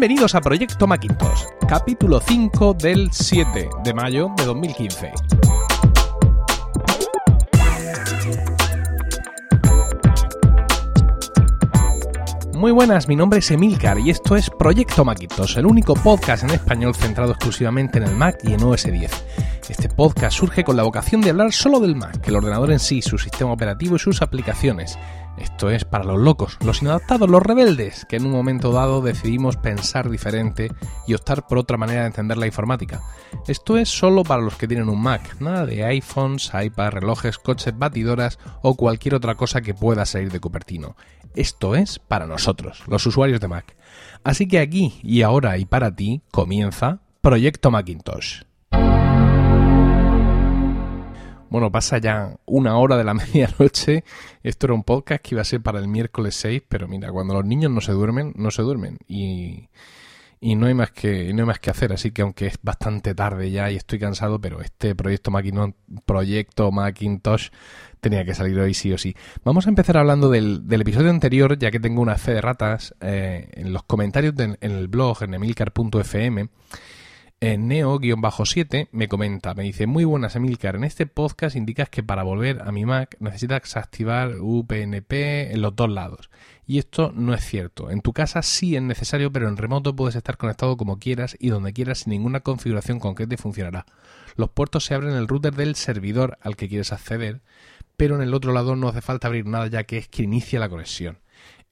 Bienvenidos a Proyecto Macintosh, capítulo 5 del 7 de mayo de 2015. Muy buenas, mi nombre es Emilcar y esto es Proyecto Macintosh, el único podcast en español centrado exclusivamente en el Mac y en OS 10. Este podcast surge con la vocación de hablar solo del Mac, el ordenador en sí, su sistema operativo y sus aplicaciones. Esto es para los locos, los inadaptados, los rebeldes, que en un momento dado decidimos pensar diferente y optar por otra manera de entender la informática. Esto es solo para los que tienen un Mac, nada de iPhones, iPads, relojes, coches, batidoras o cualquier otra cosa que pueda salir de Cupertino. Esto es para nosotros, los usuarios de Mac. Así que aquí y ahora y para ti comienza Proyecto Macintosh. Bueno, pasa ya una hora de la medianoche. Esto era un podcast que iba a ser para el miércoles 6, pero mira, cuando los niños no se duermen, no se duermen. Y, y no hay más que no hay más que hacer así que aunque es bastante tarde ya y estoy cansado pero este proyecto Macintosh, proyecto Macintosh tenía que salir hoy sí o sí vamos a empezar hablando del, del episodio anterior ya que tengo una fe de ratas eh, en los comentarios en el blog en emilcar.fm Neo-7 me comenta, me dice, muy buenas Emilcar, en este podcast indicas que para volver a mi Mac necesitas activar UPnP en los dos lados. Y esto no es cierto. En tu casa sí es necesario, pero en remoto puedes estar conectado como quieras y donde quieras sin ninguna configuración concreta y funcionará. Los puertos se abren en el router del servidor al que quieres acceder, pero en el otro lado no hace falta abrir nada ya que es que inicia la conexión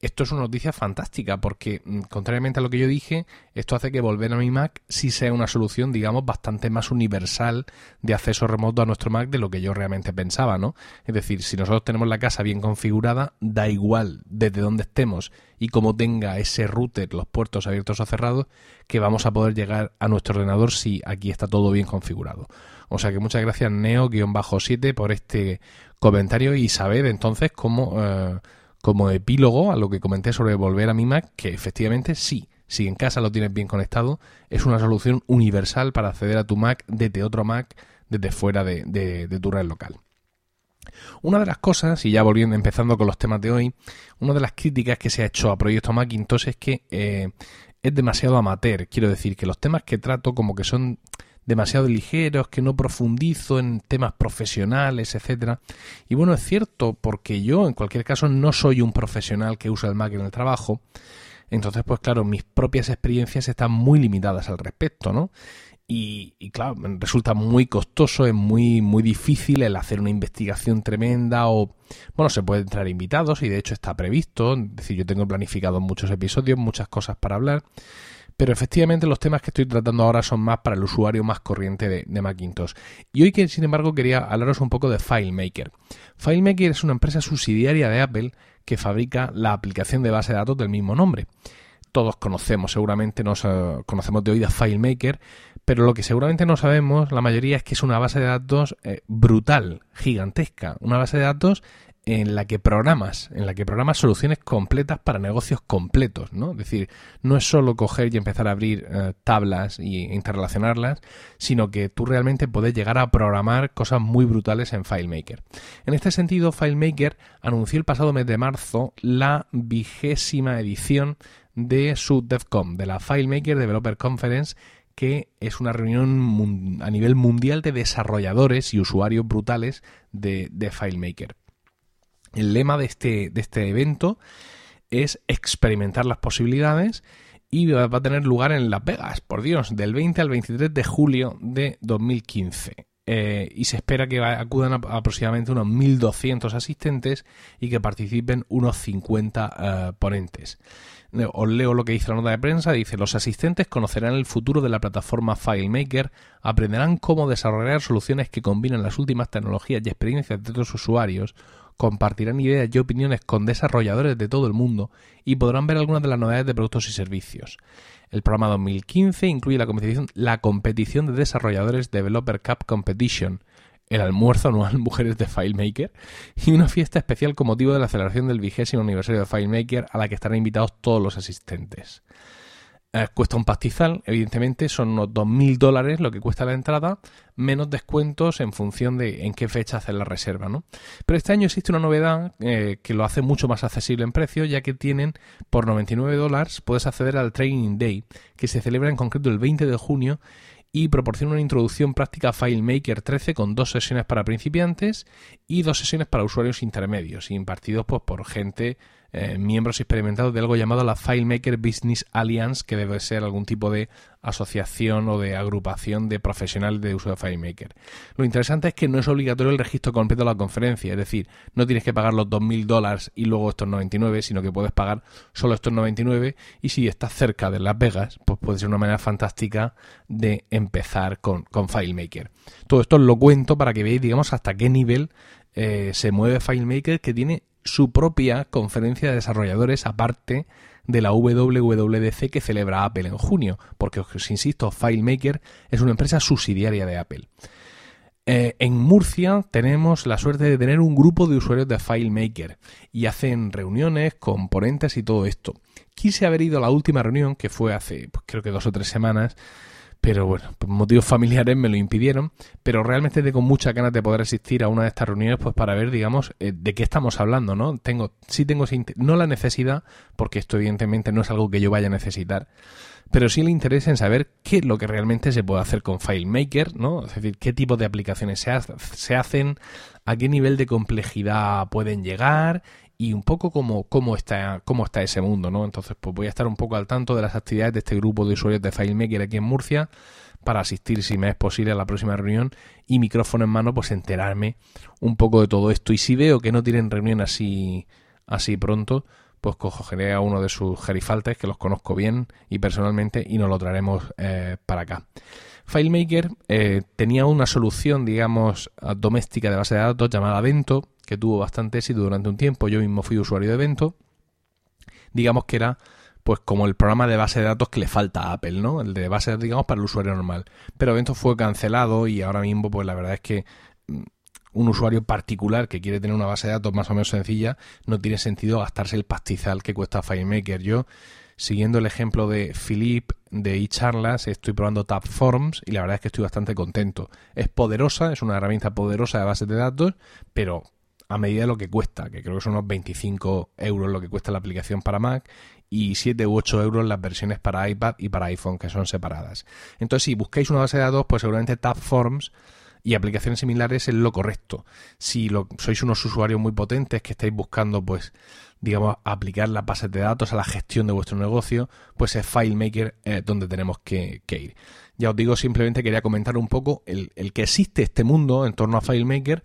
esto es una noticia fantástica porque, mm, contrariamente a lo que yo dije, esto hace que volver a mi Mac sí sea una solución, digamos, bastante más universal de acceso remoto a nuestro Mac de lo que yo realmente pensaba, ¿no? Es decir, si nosotros tenemos la casa bien configurada, da igual desde donde estemos y como tenga ese router, los puertos abiertos o cerrados, que vamos a poder llegar a nuestro ordenador si aquí está todo bien configurado. O sea que muchas gracias Neo-7 por este comentario y saber entonces cómo... Eh, como epílogo a lo que comenté sobre volver a mi Mac, que efectivamente sí, si en casa lo tienes bien conectado, es una solución universal para acceder a tu Mac desde otro Mac, desde fuera de, tu red local. Una de las cosas, y ya volviendo, empezando con los temas de hoy, una de las críticas que se ha hecho a Proyecto Macintosh es que eh, es demasiado amateur. Quiero decir que los temas que trato como que son demasiado ligeros, que no profundizo en temas profesionales, etcétera. Y bueno, es cierto, porque yo en cualquier caso no soy un profesional que usa el Mac en el trabajo. Entonces, pues claro, mis propias experiencias están muy limitadas al respecto, ¿no? Y, y, claro, resulta muy costoso, es muy, muy difícil el hacer una investigación tremenda o, bueno, se pueden traer invitados y de hecho está previsto, es decir, yo tengo planificado muchos episodios, muchas cosas para hablar, pero efectivamente los temas que estoy tratando ahora son más para el usuario más corriente de, Macintosh. Y hoy, que sin embargo, quería hablaros un poco de FileMaker. FileMaker es una empresa subsidiaria de Apple que fabrica la aplicación de base de datos del mismo nombre. Todos conocemos, seguramente nos eh, conocemos de oídas FileMaker, pero lo que seguramente no sabemos, la mayoría, es que es una base de datos eh, brutal, gigantesca. Una base de datos en la que programas, en la que programas soluciones completas para negocios completos, ¿no? Es decir, no es solo coger y empezar a abrir eh, tablas e interrelacionarlas, sino que tú realmente puedes llegar a programar cosas muy brutales en FileMaker. En este sentido, FileMaker anunció el pasado mes de marzo la vigésima edición de su DevCom, de la FileMaker Developer Conference, que es una reunión a nivel mundial de desarrolladores y usuarios brutales de FileMaker. El lema de este, de este evento es experimentar las posibilidades y va a tener lugar en Las Vegas, por Dios, del 20 al 23 de julio de 2015. Eh, y se espera que acudan aproximadamente unos 1.200 asistentes y que participen unos 50 eh, ponentes. Os leo lo que dice la nota de prensa. Dice, los asistentes conocerán el futuro de la plataforma FileMaker, aprenderán cómo desarrollar soluciones que combinan las últimas tecnologías y experiencias de otros usuarios, compartirán ideas y opiniones con desarrolladores de todo el mundo y podrán ver algunas de las novedades de productos y servicios. El programa 2015 incluye la competición, la competición de desarrolladores Developer Cup Competition, el almuerzo anual Mujeres de FileMaker y una fiesta especial con motivo de la celebración del vigésimo aniversario de FileMaker a la que estarán invitados todos los asistentes. Eh, cuesta un pastizal, evidentemente, son unos 2.000 dólares lo que cuesta la entrada, menos descuentos en función de en qué fecha hacer la reserva, ¿no? Pero este año existe una novedad eh, que lo hace mucho más accesible en precio, ya que tienen por 99 dólares puedes acceder al Training Day, que se celebra en concreto el 20 de junio y proporciona una introducción práctica a FileMaker 13 con dos sesiones para principiantes y dos sesiones para usuarios intermedios, impartidos pues, por gente eh, miembros experimentados de algo llamado la FileMaker Business Alliance, que debe ser algún tipo de asociación o de agrupación de profesionales de uso de FileMaker. Lo interesante es que no es obligatorio el registro completo de la conferencia, es decir, no tienes que pagar los 2.000 dólares y luego estos 99, sino que puedes pagar solo estos 99 y si estás cerca de Las Vegas, pues puede ser una manera fantástica de empezar con, con FileMaker. Todo esto lo cuento para que veáis, digamos, hasta qué nivel eh, se mueve FileMaker, que tiene su propia conferencia de desarrolladores aparte de la WWDC que celebra Apple en junio, porque os insisto, FileMaker es una empresa subsidiaria de Apple. Eh, en Murcia tenemos la suerte de tener un grupo de usuarios de FileMaker y hacen reuniones, componentes y todo esto. Quise haber ido a la última reunión, que fue hace pues, creo que dos o tres semanas, pero bueno, por motivos familiares me lo impidieron, pero realmente tengo muchas ganas de poder asistir a una de estas reuniones pues para ver, digamos, eh, de qué estamos hablando, ¿no? Tengo, sí tengo, no la necesidad, porque esto evidentemente no es algo que yo vaya a necesitar, pero sí el interés en saber qué es lo que realmente se puede hacer con FileMaker, ¿no? Es decir, qué tipo de aplicaciones se, se hacen, a qué nivel de complejidad pueden llegar y un poco cómo, cómo, está, cómo está ese mundo, ¿no? Entonces, pues voy a estar un poco al tanto de las actividades de este grupo de usuarios de FileMaker aquí en Murcia para asistir, si me es posible, a la próxima reunión y micrófono en mano, pues enterarme un poco de todo esto. Y si veo que no tienen reunión así, así pronto, pues cogeré a uno de sus gerifaltes, que los conozco bien y personalmente, y nos lo traeremos eh, para acá. FileMaker eh, tenía una solución, digamos, doméstica de base de datos llamada Vento, que tuvo bastante éxito durante un tiempo. Yo mismo fui usuario de evento. Digamos que era pues como el programa de base de datos que le falta a Apple, ¿no? El de base de digamos, para el usuario normal. Pero Evento fue cancelado y ahora mismo, pues la verdad es que mm, un usuario particular que quiere tener una base de datos más o menos sencilla, no tiene sentido gastarse el pastizal que cuesta FileMaker. Yo, siguiendo el ejemplo de Philip de eCharlas, estoy probando Tabforms y la verdad es que estoy bastante contento. Es poderosa, es una herramienta poderosa de base de datos, pero a medida de lo que cuesta, que creo que son unos 25 euros lo que cuesta la aplicación para Mac y 7 u 8 euros las versiones para iPad y para iPhone, que son separadas. Entonces, si buscáis una base de datos, pues seguramente Tabforms y aplicaciones similares es lo correcto. Si lo, sois unos usuarios muy potentes que estáis buscando, pues, digamos, aplicar las bases de datos a la gestión de vuestro negocio, pues es FileMaker eh, donde tenemos que, ir. Ya os digo, simplemente quería comentar un poco el, que existe este mundo en torno a FileMaker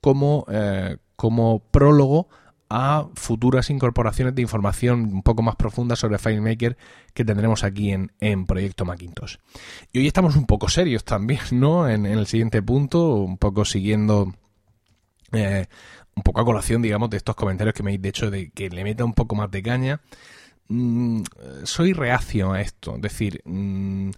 como, eh, como prólogo a futuras incorporaciones de información un poco más profunda sobre FileMaker que tendremos aquí en, en, Proyecto Macintosh. Y hoy estamos un poco serios también, ¿no? En, el siguiente punto, un poco siguiendo eh, un poco a colación, digamos, de estos comentarios que me habéis dicho de que le meta un poco más de caña. Mm, soy reacio a esto, es decir, mm,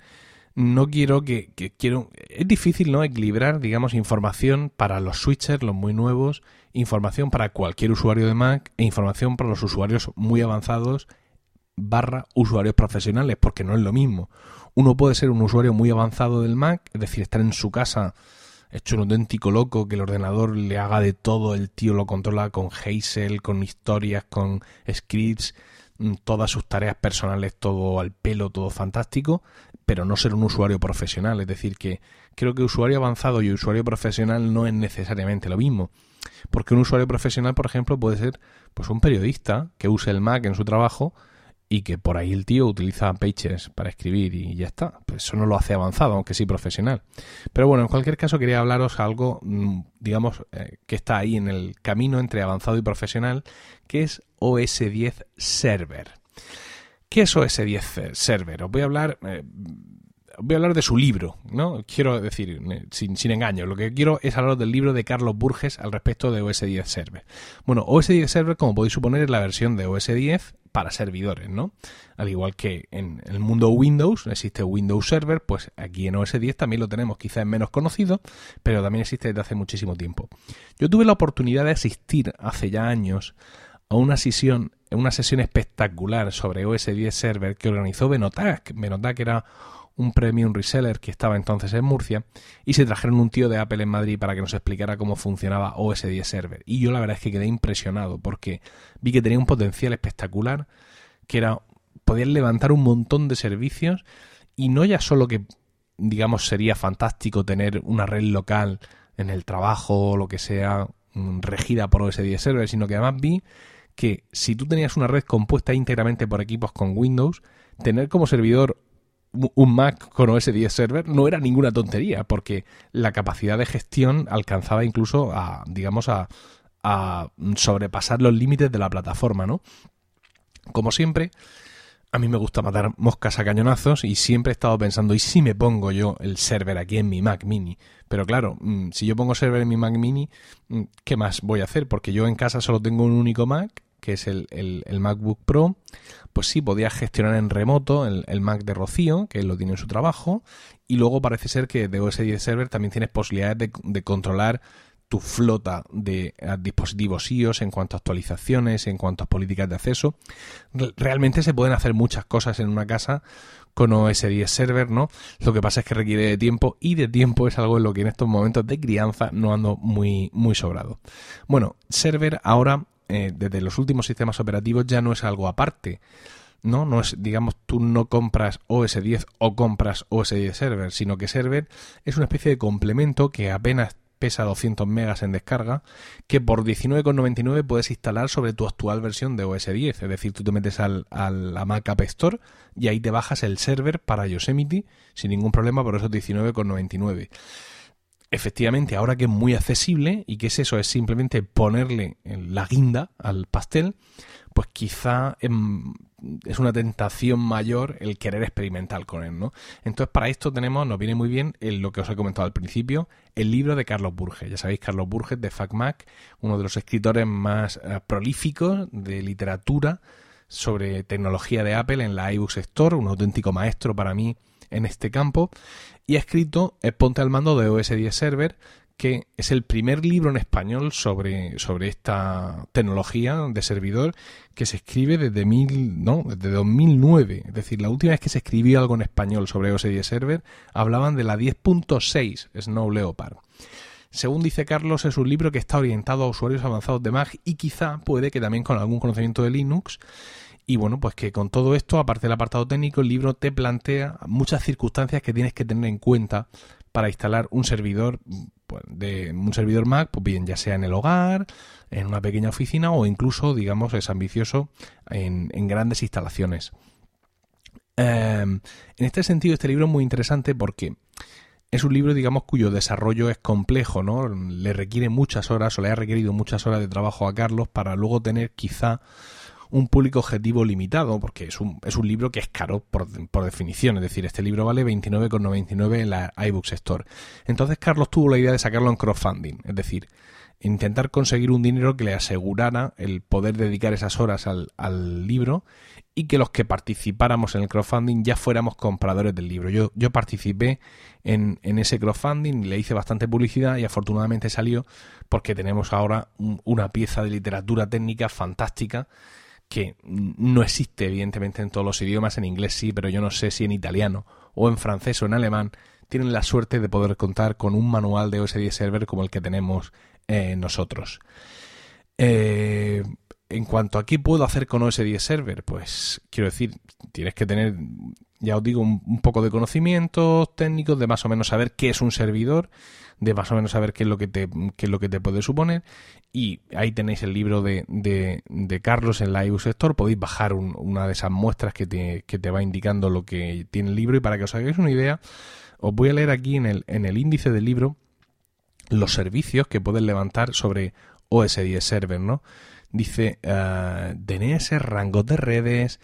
no quiero que, quiero es difícil no equilibrar digamos información para los switchers los muy nuevos información para cualquier usuario de Mac e información para los usuarios muy avanzados barra usuarios profesionales porque no es lo mismo uno puede ser un usuario muy avanzado del Mac es decir estar en su casa hecho un auténtico loco que el ordenador le haga de todo el tío lo controla con Hazel con historias con scripts mm, todas sus tareas personales todo al pelo todo fantástico pero no ser un usuario profesional. Es decir, que creo que usuario avanzado y usuario profesional no es necesariamente lo mismo. Porque un usuario profesional, por ejemplo, puede ser pues un periodista que use el Mac en su trabajo y que por ahí el tío utiliza Pages para escribir y ya está. Pues eso no lo hace avanzado, aunque sí profesional. Pero bueno, en cualquier caso quería hablaros algo, mm, digamos, eh, que está ahí en el camino entre avanzado y profesional, que es OS 10 Server. ¿Qué es OS 10 Server? Os voy a hablar... Eh, voy a hablar de su libro, ¿no? Quiero decir, eh, sin, sin, engaño, lo que quiero es hablar del libro de Carlos Burges al respecto de OS 10 Server. Bueno, OS 10 Server, como podéis suponer, es la versión de OS 10 para servidores, ¿no? Al igual que en el mundo Windows existe Windows Server, pues aquí en OS 10 también lo tenemos, quizás es menos conocido, pero también existe desde hace muchísimo tiempo. Yo tuve la oportunidad de asistir hace ya años a una sesión, una sesión espectacular sobre OS 10 Server que organizó Benotac. Benotac era un premium reseller que estaba entonces en Murcia y se trajeron un tío de Apple en Madrid para que nos explicara cómo funcionaba OS 10 Server. Y yo la verdad es que quedé impresionado porque vi que tenía un potencial espectacular, que era poder levantar un montón de servicios y no ya solo que digamos sería fantástico tener una red local en el trabajo o lo que sea mm, regida por OS 10 Server, sino que además vi que si tú tenías una red compuesta íntegramente por equipos con Windows, tener como servidor un Mac con OS 10 Server no era ninguna tontería, porque la capacidad de gestión alcanzaba incluso a, digamos, a, a sobrepasar los límites de la plataforma, ¿no? Como siempre, a mí me gusta matar moscas a cañonazos y siempre he estado pensando, ¿y si me pongo yo el server aquí en mi Mac mini? Pero claro, mm, si yo pongo server en mi Mac mini, mm, ¿qué más voy a hacer? Porque yo en casa solo tengo un único Mac que es el, el, MacBook Pro, pues sí, podía gestionar en remoto el, Mac de Rocío, que lo tiene en su trabajo, y luego parece ser que de OS 10 Server también tienes posibilidades de, de controlar tu flota de eh, dispositivos iOS en cuanto a actualizaciones, en cuanto a políticas de acceso. Realmente se pueden hacer muchas cosas en una casa con OS 10 Server, ¿no? Lo que pasa es que requiere de tiempo y de tiempo es algo en lo que en estos momentos de crianza no ando muy, muy sobrado. Bueno, Server ahora eh, desde los últimos sistemas operativos ya no es algo aparte. ¿no? No es, digamos, tú no compras OS 10 o compras OS 10 Server, sino que Server es una especie de complemento que apenas pesa 200 megas en descarga, que por 19,99 puedes instalar sobre tu actual versión de OS 10. Es decir, tú te metes al, a la Mac App Store y ahí te bajas el server para Yosemite sin ningún problema por esos 19,99 efectivamente, ahora que es muy accesible y que es eso, es simplemente ponerle la guinda al pastel, pues quizá em, es una tentación mayor el querer experimentar con él, ¿no? Entonces, para esto tenemos, nos viene muy bien lo que os he comentado al principio, el libro de Carlos Burges. Ya sabéis, Carlos Burges de FacMac, uno de los escritores más eh, prolíficos de literatura sobre tecnología de Apple en la iBooks Store, un auténtico maestro para mí en este campo y ha escrito Ponte al mando de OS 10 Server, que es el primer libro en español sobre, sobre esta tecnología de servidor que se escribe desde, mil, desde 2009. Es decir, la última vez que se escribió algo en español sobre OS 10 Server hablaban de la 10.6 Snow Leopard. Según dice Carlos, es un libro que está orientado a usuarios avanzados de Mac y quizá puede que también con algún conocimiento de Linux y bueno, pues que con todo esto, aparte del apartado técnico, el libro te plantea muchas circunstancias que tienes que tener en cuenta para instalar un servidor pues, de un servidor Mac, pues bien, ya sea en el hogar, en una pequeña oficina o incluso, digamos, es ambicioso en, grandes instalaciones. Em, en este sentido, este libro es muy interesante porque es un libro, digamos, cuyo desarrollo es complejo, ¿no? Le requiere muchas horas o le ha requerido muchas horas de trabajo a Carlos para luego tener quizá un público objetivo limitado, porque es un, es un libro que es caro por, por definición, es decir, este libro vale 29,99 en la iBooks Store. Entonces Carlos tuvo la idea de sacarlo en crowdfunding, es decir, intentar conseguir un dinero que le asegurara el poder dedicar esas horas al, al, libro y que los que participáramos en el crowdfunding ya fuéramos compradores del libro. Yo, yo participé en, en ese crowdfunding, le hice bastante publicidad y afortunadamente salió porque tenemos ahora una pieza de literatura técnica fantástica que no existe evidentemente en todos los idiomas, en inglés sí, pero yo no sé si en italiano o en francés o en alemán tienen la suerte de poder contar con un manual de OS 10 Server como el que tenemos eh, nosotros. Eh, en cuanto a qué puedo hacer con OS 10 Server, pues quiero decir, tienes que tener, ya os digo, un, poco de conocimientos técnicos, de más o menos saber qué es un servidor, de más o menos saber qué es lo que te, qué es lo que te puede suponer. Y ahí tenéis el libro de, de, Carlos en la iBooks Store. Podéis bajar una de esas muestras que te, que te va indicando lo que tiene el libro. Y para que os hagáis una idea, os voy a leer aquí en el, en el índice del libro los servicios que puedes levantar sobre OS 10 Server, ¿no? Dice uh, DNS, rangos de redes,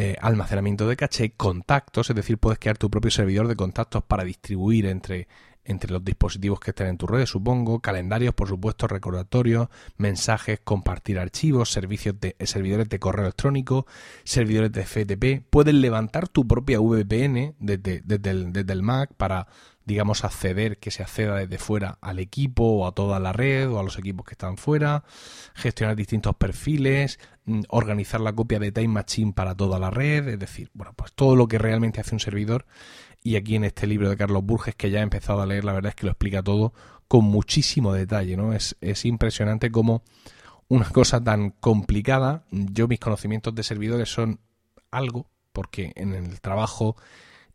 eh, almacenamiento de caché, contactos, es decir, puedes crear tu propio servidor de contactos para distribuir entre, entre los dispositivos que estén en tu red, supongo, calendarios, por supuesto, recordatorios, mensajes, compartir archivos, servicios de, servidores de correo electrónico, servidores de FTP. Puedes levantar tu propia VPN desde, desde, el, desde el Mac para digamos, acceder, que se acceda desde fuera al equipo o a toda la red o a los equipos que están fuera, gestionar distintos perfiles, mm, organizar la copia de Time Machine para toda la red, es decir, bueno, pues todo lo que realmente hace un servidor. Y aquí en este libro de Carlos Burges, que ya he empezado a leer, la verdad es que lo explica todo con muchísimo detalle, ¿no? Es, es impresionante cómo una cosa tan complicada, yo mis conocimientos de servidores son algo, porque en el trabajo,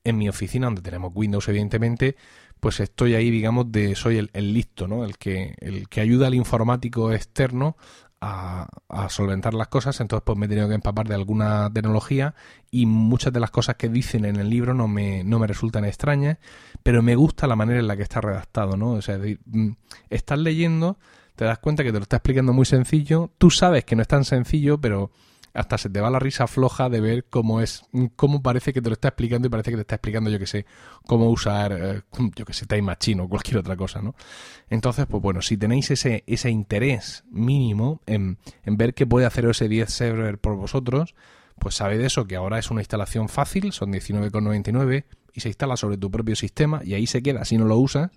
en mi oficina, donde tenemos Windows evidentemente, pues estoy ahí, digamos, de soy el, el listo, ¿no? El que, el que ayuda al informático externo a, a, solventar las cosas, entonces pues me he tenido que empapar de alguna tecnología y muchas de las cosas que dicen en el libro no me, no me resultan extrañas, pero me gusta la manera en la que está redactado, ¿no? O sea, mm, estás leyendo, te das cuenta que te lo está explicando muy sencillo, tú sabes que no es tan sencillo, pero hasta se te va la risa floja de ver cómo es, cómo parece que te lo está explicando y parece que te está explicando, yo que sé, cómo usar, eh, yo que sé, Time Machine o cualquier otra cosa, ¿no? Entonces, pues bueno, si tenéis ese, ese interés mínimo en, en ver qué puede hacer ose 10 server por vosotros, pues sabed eso, que ahora es una instalación fácil, son 19,99 y se instala sobre tu propio sistema y ahí se queda si no lo usas.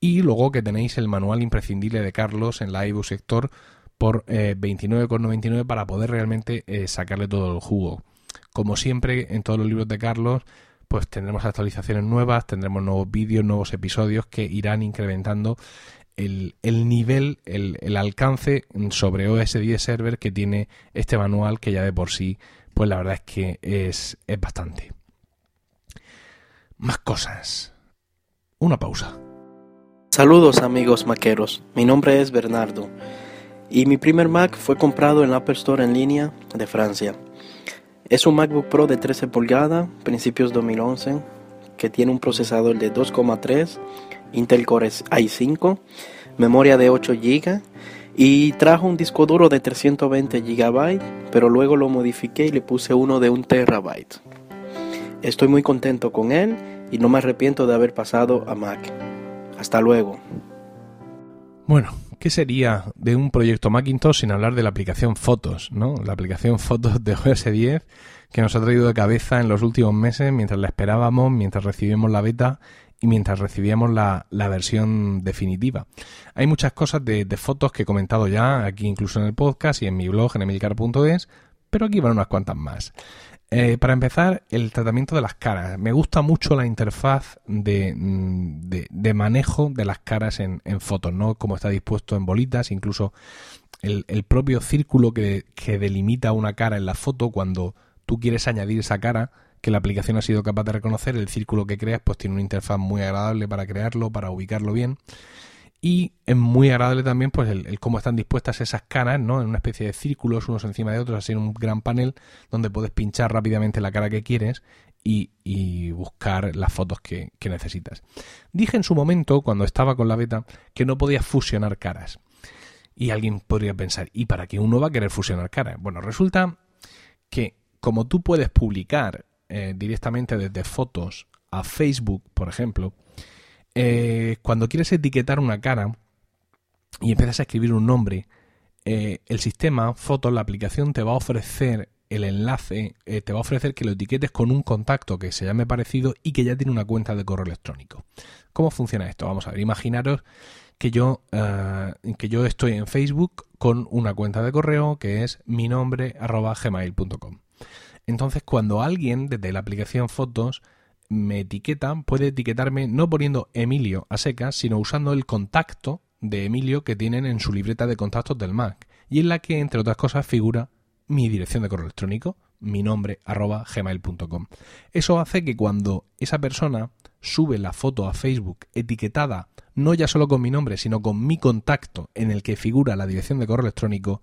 Y luego que tenéis el manual imprescindible de Carlos en la iBus Sector por eh, 29,99 para poder realmente eh, sacarle todo el jugo. Como siempre, en todos los libros de Carlos, pues tendremos actualizaciones nuevas, tendremos nuevos vídeos, nuevos episodios que irán incrementando el, el nivel, el, alcance sobre OS 10 Server que tiene este manual que ya de por sí, pues la verdad es que es bastante. Más cosas. Una pausa. Saludos amigos maqueros, mi nombre es Bernardo y mi primer Mac fue comprado en la Apple Store en línea de Francia. Es un MacBook Pro de 13 pulgadas, principios 2011, que tiene un procesador de 2,3, Intel Core i5, memoria de 8 GB y trajo un disco duro de 320 GB, pero luego lo modifiqué y le puse uno de 1 TB. Estoy muy contento con él y no me arrepiento de haber pasado a Mac. Hasta luego. Bueno, ¿qué sería de un proyecto Macintosh sin hablar de la aplicación Fotos, ¿no? La aplicación Fotos de OS 10 que nos ha traído de cabeza en los últimos meses mientras la esperábamos, mientras recibimos la beta y mientras recibíamos la, la versión definitiva. Hay muchas cosas de, de, fotos que he comentado ya aquí incluso en el podcast y en mi blog en emilcar.es, pero aquí van unas cuantas más. Eh, para empezar, el tratamiento de las caras. Me gusta mucho la interfaz de, de, de manejo de las caras en, en, fotos, ¿no? Como está dispuesto en bolitas, incluso el, el propio círculo que, que, delimita una cara en la foto, cuando tú quieres añadir esa cara, que la aplicación ha sido capaz de reconocer, el círculo que creas, pues tiene una interfaz muy agradable para crearlo, para ubicarlo bien. Y es muy agradable también pues el, el, cómo están dispuestas esas caras, ¿no? En una especie de círculos unos encima de otros, así en un gran panel donde puedes pinchar rápidamente la cara que quieres y, buscar las fotos que, necesitas. Dije en su momento, cuando estaba con la beta, que no podías fusionar caras. Y alguien podría pensar, ¿y para qué uno va a querer fusionar caras? Bueno, resulta que como tú puedes publicar eh, directamente desde fotos a Facebook, por ejemplo, eh, cuando quieres etiquetar una cara y empiezas a escribir un nombre, eh, el sistema Fotos, la aplicación, te va a ofrecer el enlace, eh, te va a ofrecer que lo etiquetes con un contacto que se llame parecido y que ya tiene una cuenta de correo electrónico. ¿Cómo funciona esto? Vamos a ver, imaginaros que yo, que yo estoy en Facebook con una cuenta de correo que es mi nombre gmail.com. Entonces, cuando alguien desde la aplicación Fotos me etiqueta, puede etiquetarme no poniendo Emilio a secas, sino usando el contacto de Emilio que tienen en su libreta de contactos del Mac, y en la que, entre otras cosas, figura mi dirección de correo electrónico, mi nombre, arroba gmail.com. Eso hace que cuando esa persona sube la foto a Facebook etiquetada no ya solo con mi nombre, sino con mi contacto en el que figura la dirección de correo electrónico,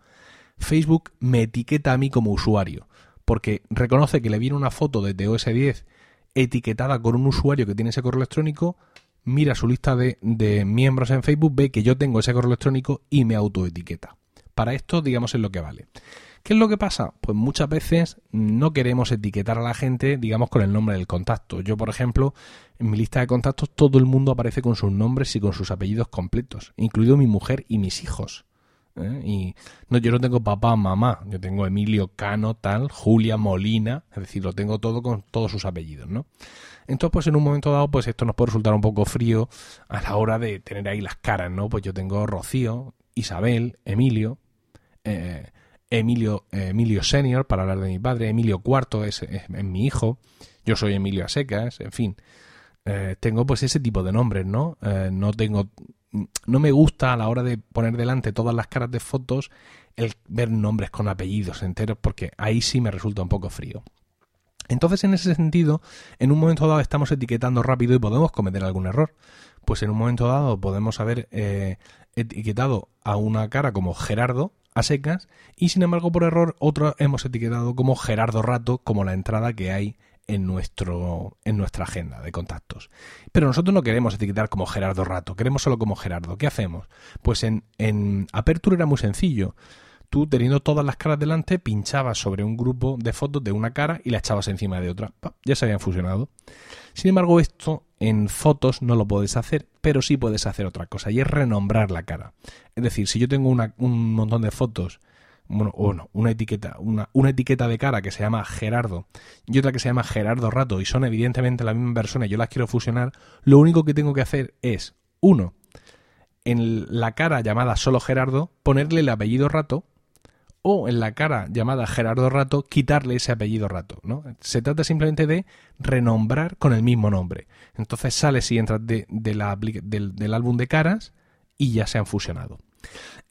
Facebook me etiqueta a mí como usuario, porque reconoce que le viene una foto desde OS 10 etiquetada con un usuario que tiene ese correo electrónico, mira su lista de, de miembros en Facebook, ve que yo tengo ese correo electrónico y me autoetiqueta. Para esto, digamos, es lo que vale. ¿Qué es lo que pasa? Pues muchas veces no queremos etiquetar a la gente, digamos, con el nombre del contacto. Yo, por ejemplo, en mi lista de contactos todo el mundo aparece con sus nombres y con sus apellidos completos, incluido mi mujer y mis hijos. ¿Eh? Y no, yo no tengo papá, mamá, yo tengo Emilio Cano, tal, Julia Molina, es decir, lo tengo todo con todos sus apellidos, ¿no? Entonces, pues en un momento dado, pues esto nos puede resultar un poco frío a la hora de tener ahí las caras, ¿no? Pues yo tengo Rocío, Isabel, Emilio, eh, Emilio, Emilio Senior, para hablar de mi padre, Emilio Cuarto es, mi hijo, yo soy Emilio Asecas, en fin. Eh, tengo pues ese tipo de nombres, ¿no? No tengo no me gusta a la hora de poner delante todas las caras de fotos el ver nombres con apellidos enteros porque ahí sí me resulta un poco frío. Entonces, en ese sentido, en un momento dado estamos etiquetando rápido y podemos cometer algún error. Pues en un momento dado podemos haber eh, etiquetado a una cara como Gerardo a secas y sin embargo por error otro hemos etiquetado como Gerardo Rato como la entrada que hay en, nuestro, en nuestra agenda de contactos. Pero nosotros no queremos etiquetar como Gerardo Rato, queremos solo como Gerardo. ¿Qué hacemos? Pues en, en Aperture era muy sencillo. Tú, teniendo todas las caras delante, pinchabas sobre un grupo de fotos de una cara y la echabas encima de otra. Ya se habían fusionado. Sin embargo, esto en fotos no lo puedes hacer, pero sí puedes hacer otra cosa, y es renombrar la cara. Es decir, si yo tengo un montón de fotos bueno, una etiqueta, una, una, etiqueta de cara que se llama Gerardo y otra que se llama Gerardo Rato y son evidentemente la misma persona y yo las quiero fusionar, lo único que tengo que hacer es, uno, en la cara llamada solo Gerardo, ponerle el apellido Rato o en la cara llamada Gerardo Rato, quitarle ese apellido Rato. ¿no? Se trata simplemente de renombrar con el mismo nombre. Entonces sale si entras de, del, álbum de caras y ya se han fusionado.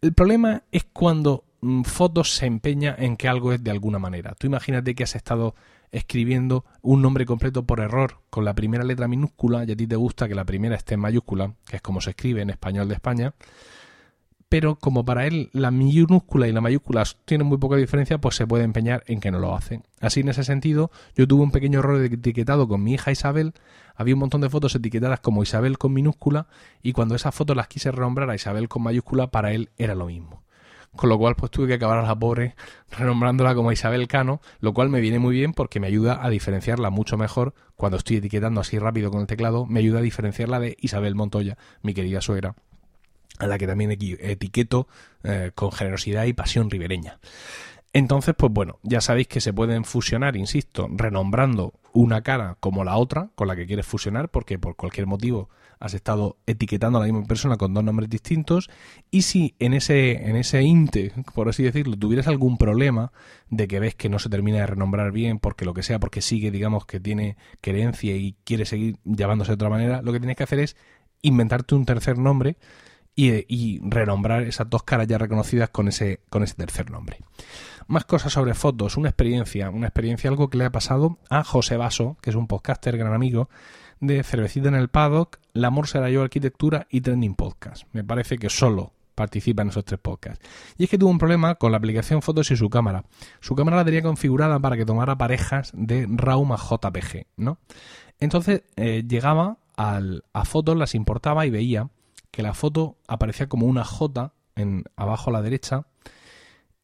El problema es cuando fotos se empeña en que algo es de alguna manera. Tú imagínate que has estado escribiendo un nombre completo por error con la primera letra minúscula y a ti te gusta que la primera esté en mayúscula, que es como se escribe en español de España, pero como para él la minúscula y la mayúscula tienen muy poca diferencia, pues se puede empeñar en que no lo hace. Así en ese sentido, yo tuve un pequeño error etiquetado con mi hija Isabel, había un montón de fotos etiquetadas como Isabel con minúscula y cuando esas fotos las quise renombrar a Isabel con mayúscula, para él era lo mismo con lo cual pues tuve que acabar a la pobre renombrándola como Isabel Cano, lo cual me viene muy bien porque me ayuda a diferenciarla mucho mejor cuando estoy etiquetando así rápido con el teclado, me ayuda a diferenciarla de Isabel Montoya, mi querida suegra, a la que también etiqueto eh, con generosidad y pasión ribereña. Entonces, pues bueno, ya sabéis que se pueden fusionar, insisto, renombrando una cara como la otra con la que quieres fusionar, porque por cualquier motivo has estado etiquetando a la misma persona con dos nombres distintos y si en ese en ese inte, por así decirlo, tuvieras algún problema de que ves que no se termina de renombrar bien porque lo que sea, porque sigue, digamos, que tiene querencia y quiere seguir llamándose de otra manera, lo que tienes que hacer es inventarte un tercer nombre y, y renombrar esas dos caras ya reconocidas con ese con ese tercer nombre. Más cosas sobre fotos, una experiencia, una experiencia, algo que le ha pasado a José Vaso, que es un podcaster gran amigo, de Cervecita en el Paddock, La Amor será yo arquitectura y Trending Podcast. Me parece que solo participa en esos tres podcasts. Y es que tuvo un problema con la aplicación Fotos y su cámara. Su cámara la tenía configurada para que tomara parejas de RAW JPG, ¿no? Entonces eh, llegaba al, a fotos, las importaba y veía que la foto aparecía como una J en, abajo a la derecha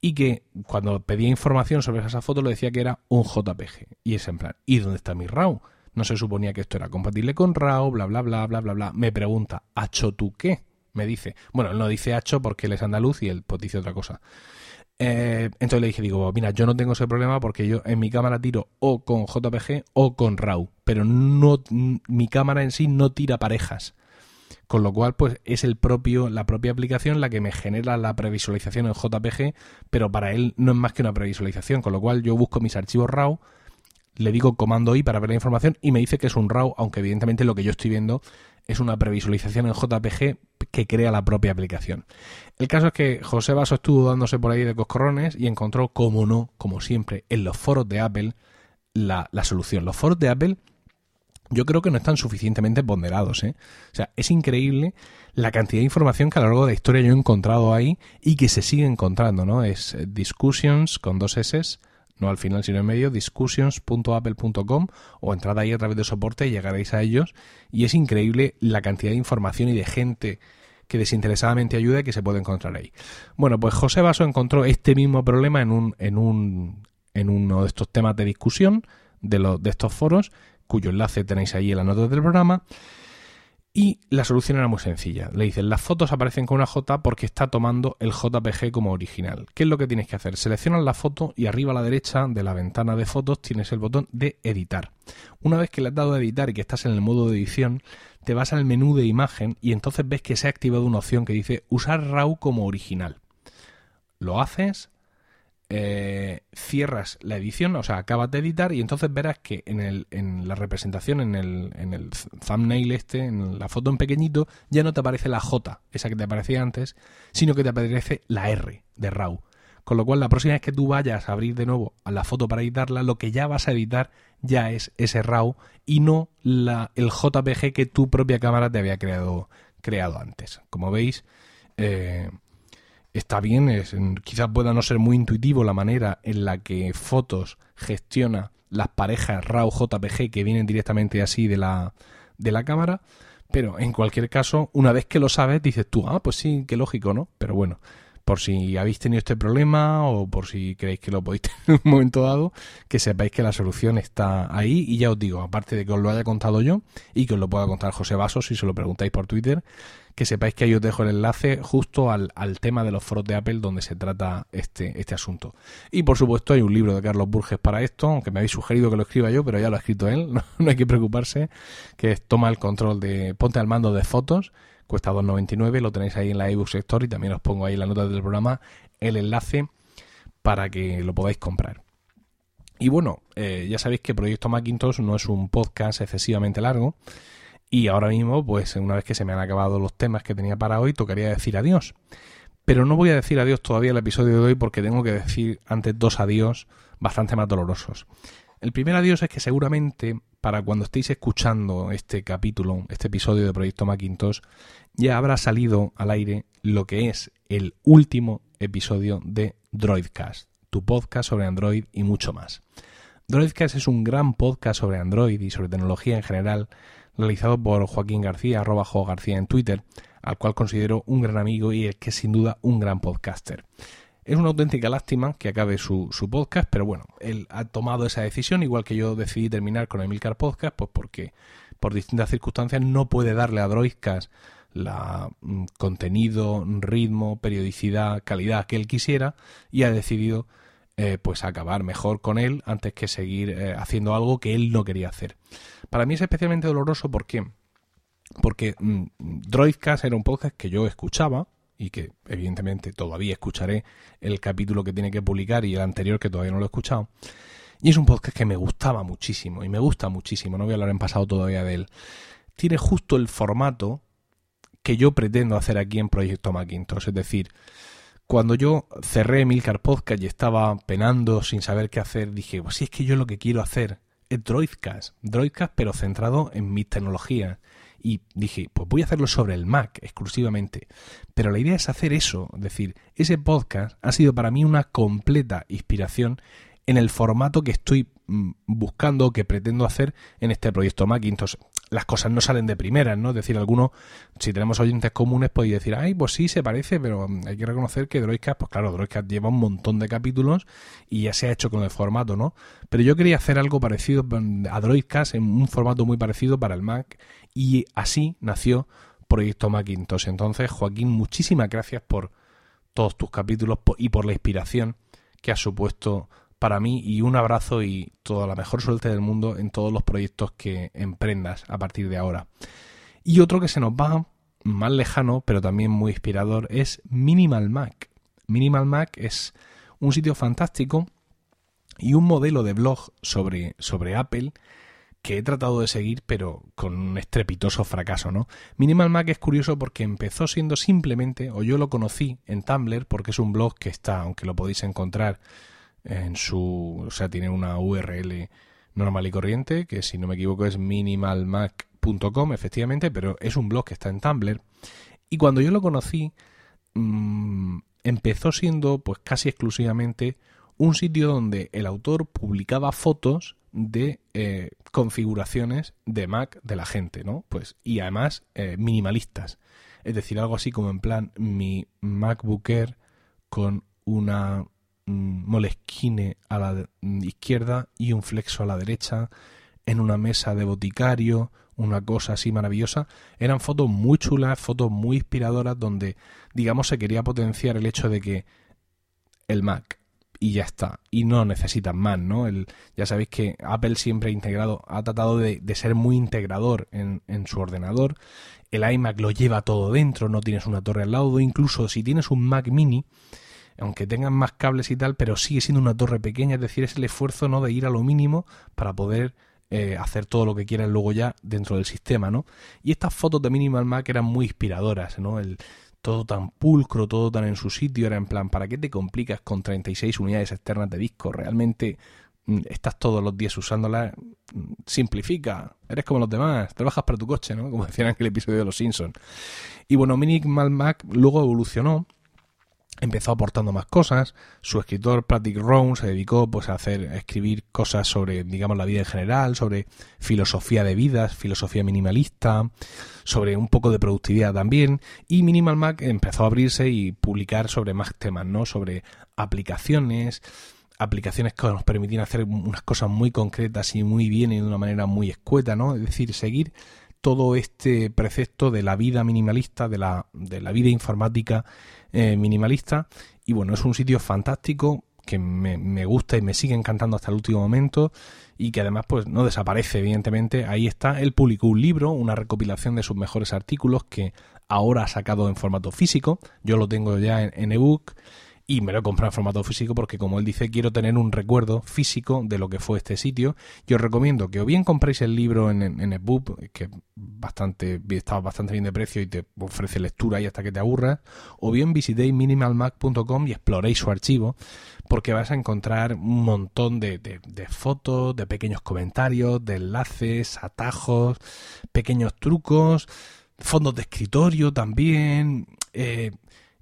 y que cuando pedía información sobre esa foto le decía que era un JPG. Y es en plan, ¿y dónde está mi RAW? no se suponía que esto era compatible con RAW, bla, bla, bla, bla, bla, bla. Me pregunta, ¿Hacho tú qué? Me dice. Bueno, él no dice Hacho porque él es andaluz y él pues, dice otra cosa. Eh, entonces le dije, digo, mira, yo no tengo ese problema porque yo en mi cámara tiro o con JPG o con RAW, pero no mi cámara en sí no tira parejas. Con lo cual, pues es el propio, la propia aplicación la que me genera la previsualización en JPG, pero para él no es más que una previsualización. Con lo cual yo busco mis archivos RAW, le digo comando I para ver la información y me dice que es un RAW, aunque evidentemente lo que yo estoy viendo es una previsualización en JPG que crea la propia aplicación. El caso es que José Vaso estuvo dándose por ahí de coscorrones y encontró, como no, como siempre, en los foros de Apple, la, solución. Los foros de Apple yo creo que no están suficientemente ponderados. ¿eh? O sea, es increíble la cantidad de información que a lo largo de la historia yo he encontrado ahí y que se sigue encontrando, ¿no? Es eh, discussions con dos S no al final sino en medio, discussions.apple.com o entrad ahí a través de soporte y llegaréis a ellos. Y es increíble la cantidad de información y de gente que desinteresadamente ayuda y que se puede encontrar ahí. Bueno, pues José Vaso encontró este mismo problema en un, en un, en uno de estos temas de discusión de, los de estos foros, cuyo enlace tenéis ahí en las notas del programa. Y la solución era muy sencilla. Le dicen, las fotos aparecen con una J porque está tomando el JPG como original. ¿Qué es lo que tienes que hacer? Seleccionas la foto y arriba a la derecha de la ventana de fotos tienes el botón de editar. Una vez que le has dado a editar y que estás en el modo de edición, te vas al menú de imagen y entonces ves que se ha activado una opción que dice usar RAW como original. Lo haces, eh, cierras la edición, o sea, acabas de editar y entonces verás que en, el, en la representación, en el, en el thumbnail este, en la foto en pequeñito, ya no te aparece la J, esa que te aparecía antes, sino que te aparece la R de RAW. Con lo cual, la próxima vez que tú vayas a abrir de nuevo a la foto para editarla, lo que ya vas a editar ya es ese RAW y no el JPG que tu propia cámara te había creado, creado antes. Como veis, eh, está bien, es, quizás pueda no ser muy intuitivo la manera en la que Fotos gestiona las parejas RAW JPG que vienen directamente así de la, de la cámara, pero en cualquier caso, una vez que lo sabes, dices tú, ah, pues sí, qué lógico, ¿no? Pero bueno, por si habéis tenido este problema o por si creéis que lo podéis tener en un momento dado, que sepáis que la solución está ahí y ya os digo, aparte de que os lo haya contado yo y que os lo pueda contar José Vasos si se lo preguntáis por Twitter, que sepáis que ahí os dejo el enlace justo al, tema de los foros de Apple donde se trata este, este asunto. Y por supuesto hay un libro de Carlos Burges para esto, aunque me habéis sugerido que lo escriba yo, pero ya lo ha escrito él, no, no hay que preocuparse, que es Toma el control de, ponte al mando de fotos cuesta 2,99, lo tenéis ahí en la ebook Store y también os pongo ahí en la nota del programa el enlace para que lo podáis comprar. Y bueno, eh, ya sabéis que Proyecto Macintosh no es un podcast excesivamente largo y ahora mismo, pues una vez que se me han acabado los temas que tenía para hoy, tocaría decir adiós. Pero no voy a decir adiós todavía el episodio de hoy porque tengo que decir antes dos adiós bastante más dolorosos. El primer adiós es que seguramente para cuando estéis escuchando este capítulo, este episodio de Proyecto Macintosh, ya habrá salido al aire lo que es el último episodio de Droidcast, tu podcast sobre Android y mucho más. Droidcast es un gran podcast sobre Android y sobre tecnología en general, realizado por Joaquín García, arroba Jo García en Twitter, al cual considero un gran amigo y es que sin duda un gran podcaster. Es una auténtica lástima que acabe su, su, podcast, pero bueno, él ha tomado esa decisión, igual que yo decidí terminar con Emilcar Podcast, pues porque por distintas circunstancias no puede darle a Droidcast la mm, contenido, ritmo, periodicidad, calidad que él quisiera y ha decidido eh, pues acabar mejor con él antes que seguir eh, haciendo algo que él no quería hacer. Para mí es especialmente doloroso porque porque mm, Droidcast era un podcast que yo escuchaba y que evidentemente todavía escucharé el capítulo que tiene que publicar y el anterior que todavía no lo he escuchado. Y es un podcast que me gustaba muchísimo y me gusta muchísimo, no voy a hablar en pasado todavía de él. Tiene justo el formato que yo pretendo hacer aquí en Proyecto Macintosh, es decir, cuando yo cerré Milcar Podcast y estaba penando sin saber qué hacer, dije, pues si es que yo lo que quiero hacer es Droidcast, Droidcast pero centrado en mis tecnologías y dije, pues voy a hacerlo sobre el Mac exclusivamente. Pero la idea es hacer eso, es decir, ese podcast ha sido para mí una completa inspiración en el formato que estoy mm, buscando, que pretendo hacer en este proyecto Macintosh. Las cosas no salen de primeras, ¿no? Es decir, algunos, si tenemos oyentes comunes, podéis decir, ay, pues sí, se parece, pero mm, hay que reconocer que Droidcast, pues claro, Droidcast lleva un montón de capítulos y ya se ha hecho con el formato, ¿no? Pero yo quería hacer algo parecido mm, a Droidcast en un formato muy parecido para el Mac y así nació Proyecto Macintosh. Entonces, Joaquín, muchísimas gracias por todos tus capítulos y por la inspiración que has supuesto para mí y un abrazo y toda la mejor suerte del mundo en todos los proyectos que emprendas a partir de ahora. Y otro que se nos va más lejano, pero también muy inspirador, es Minimal Mac. Minimal Mac es un sitio fantástico y un modelo de blog sobre, sobre Apple que he tratado de seguir, pero con un estrepitoso fracaso, ¿no? Minimal Mac es curioso porque empezó siendo simplemente, o yo lo conocí en Tumblr, porque es un blog que está, aunque lo podéis encontrar en su, o sea, tiene una URL normal y corriente, que si no me equivoco es minimalmac.com, efectivamente, pero es un blog que está en Tumblr. Y cuando yo lo conocí, mmm, empezó siendo, pues casi exclusivamente, un sitio donde el autor publicaba fotos de eh, configuraciones de Mac de la gente, ¿no? Pues, y además eh, minimalistas. Es decir, algo así como en plan mi MacBook Air con una mm, Moleskine a la izquierda y un flexo a la derecha, en una mesa de boticario, una cosa así maravillosa. Eran fotos muy chulas, fotos muy inspiradoras, donde, digamos, se quería potenciar el hecho de que el Mac y ya está. Y no necesitan más, ¿no? El, ya sabéis que Apple siempre ha integrado, ha tratado de, ser muy integrador en, en, su ordenador. El iMac lo lleva todo dentro, no tienes una torre al lado. Incluso si tienes un Mac mini, aunque tengan más cables y tal, pero sigue siendo una torre pequeña, es decir, es el esfuerzo ¿no? de ir a lo mínimo para poder eh, hacer todo lo que quieran luego ya dentro del sistema, ¿no? Y estas fotos de Minimal Mac eran muy inspiradoras, ¿no? El, todo tan pulcro, todo tan en su sitio, era en plan, ¿para qué te complicas con 36 unidades externas de disco? Realmente mm, estás todos los días usándolas, mm, simplifica, eres como los demás, trabajas para tu coche, ¿no? Como decían en el episodio de Los Simpsons. Y bueno, Minimal Mac luego evolucionó empezó aportando más cosas. Su escritor Patrick Rowan se dedicó pues a hacer a escribir cosas sobre digamos la vida en general, sobre filosofía de vidas, filosofía minimalista, sobre un poco de productividad también y Minimal Mac empezó a abrirse y publicar sobre más temas, ¿no? Sobre aplicaciones, aplicaciones que nos permitían hacer unas cosas muy concretas y muy bien y de una manera muy escueta, ¿no? Es decir, seguir todo este precepto de la vida minimalista, de la, de la vida informática eh, minimalista. Y bueno, es un sitio fantástico que me, gusta y me sigue encantando hasta el último momento y que además pues no desaparece evidentemente ahí está él publicó un libro una recopilación de sus mejores artículos que ahora ha sacado en formato físico yo lo tengo ya en ebook y me lo he comprado en formato físico porque como él dice quiero tener un recuerdo físico de lo que fue este sitio. Y os recomiendo que o bien compréis el libro en, en, EPUB que bastante está bastante bien de precio y te ofrece lectura y hasta que te aburras o bien visitéis minimalmac.com y exploréis su archivo porque vas a encontrar un montón de, de, fotos de pequeños comentarios de enlaces atajos pequeños trucos fondos de escritorio también eh,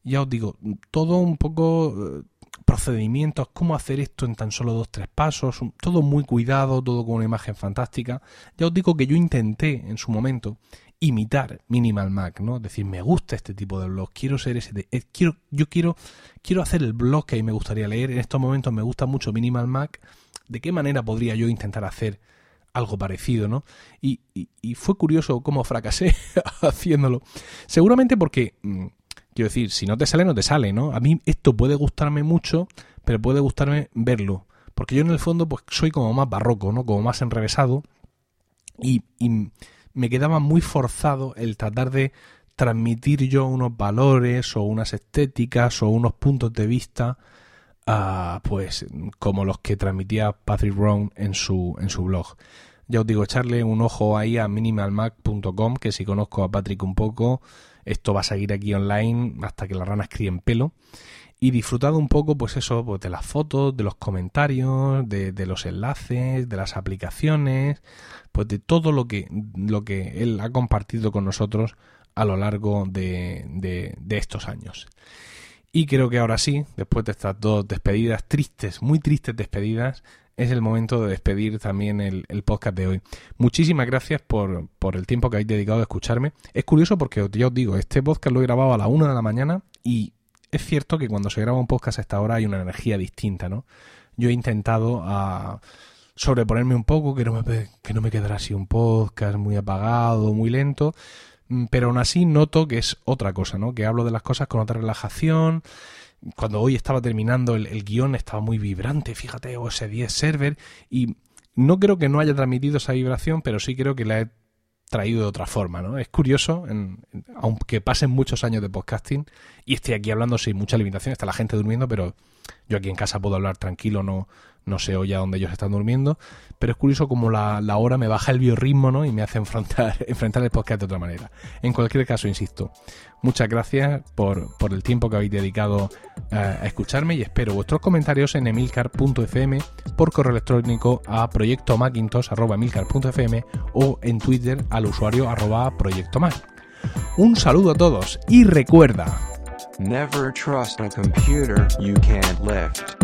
ya os digo, todo un poco eh, procedimientos, cómo hacer esto en tan solo dos, tres pasos, todo muy cuidado, todo con una imagen fantástica. Ya os digo que yo intenté en su momento imitar Minimal Mac, ¿no? Es decir, me gusta este tipo de blog, quiero ser ese, de, quiero, yo quiero, quiero hacer el blog que a mí me gustaría leer. En estos momentos me gusta mucho Minimal Mac. ¿De qué manera podría yo intentar hacer algo parecido, ¿no? Y, y fue curioso cómo fracasé haciéndolo. Seguramente porque mm, Quiero decir, si no te sale, no te sale, ¿no? A mí esto puede gustarme mucho, pero puede gustarme verlo. Porque yo en el fondo, pues soy como más barroco, ¿no? Como más enrevesado. Y, me quedaba muy forzado el tratar de transmitir yo unos valores o unas estéticas o unos puntos de vista uh, pues como los que transmitía Patrick Brown en su, en su blog. Ya os digo, echarle un ojo ahí a minimalmac.com, que si conozco a Patrick un poco, esto va a seguir aquí online hasta que las ranas críen pelo. Y disfrutado un poco, pues eso, pues de las fotos, de los comentarios, de, los enlaces, de las aplicaciones, pues de todo lo que, lo que él ha compartido con nosotros a lo largo de, de estos años. Y creo que ahora sí, después de estas dos despedidas tristes, muy tristes despedidas, es el momento de despedir también el, podcast de hoy. Muchísimas gracias por, por, el tiempo que habéis dedicado a escucharme. Es curioso porque ya os digo, este podcast lo he grabado a la una de la mañana y es cierto que cuando se graba un podcast a esta hora hay una energía distinta, ¿no? Yo he intentado a sobreponerme un poco, que no me, que no me quedara así un podcast muy apagado, muy lento, mm, pero aún así noto que es otra cosa, ¿no? Que hablo de las cosas con otra relajación, cuando hoy estaba terminando el, guion estaba muy vibrante, fíjate, OS 10 server, y no creo que no haya transmitido esa vibración, pero sí creo que la he traído de otra forma, ¿no? Es curioso, aunque pasen muchos años de podcasting y esté aquí hablando sin mucha limitación, está la gente durmiendo, pero yo aquí en casa puedo hablar tranquilo, no, no sé hoy a dónde ellos están durmiendo, pero es curioso como la, hora me baja el biorritmo ¿no? y me hace enfrentar, enfrentar el podcast de otra manera. En cualquier caso, insisto, muchas gracias por, por el tiempo que habéis dedicado eh, a, escucharme y espero vuestros comentarios en emilcar.fm, por correo electrónico a proyectomacintosh.emilcar.fm o en Twitter al usuario arroba proyectomac. Un saludo a todos y recuerda... Never trust a computer you can't lift.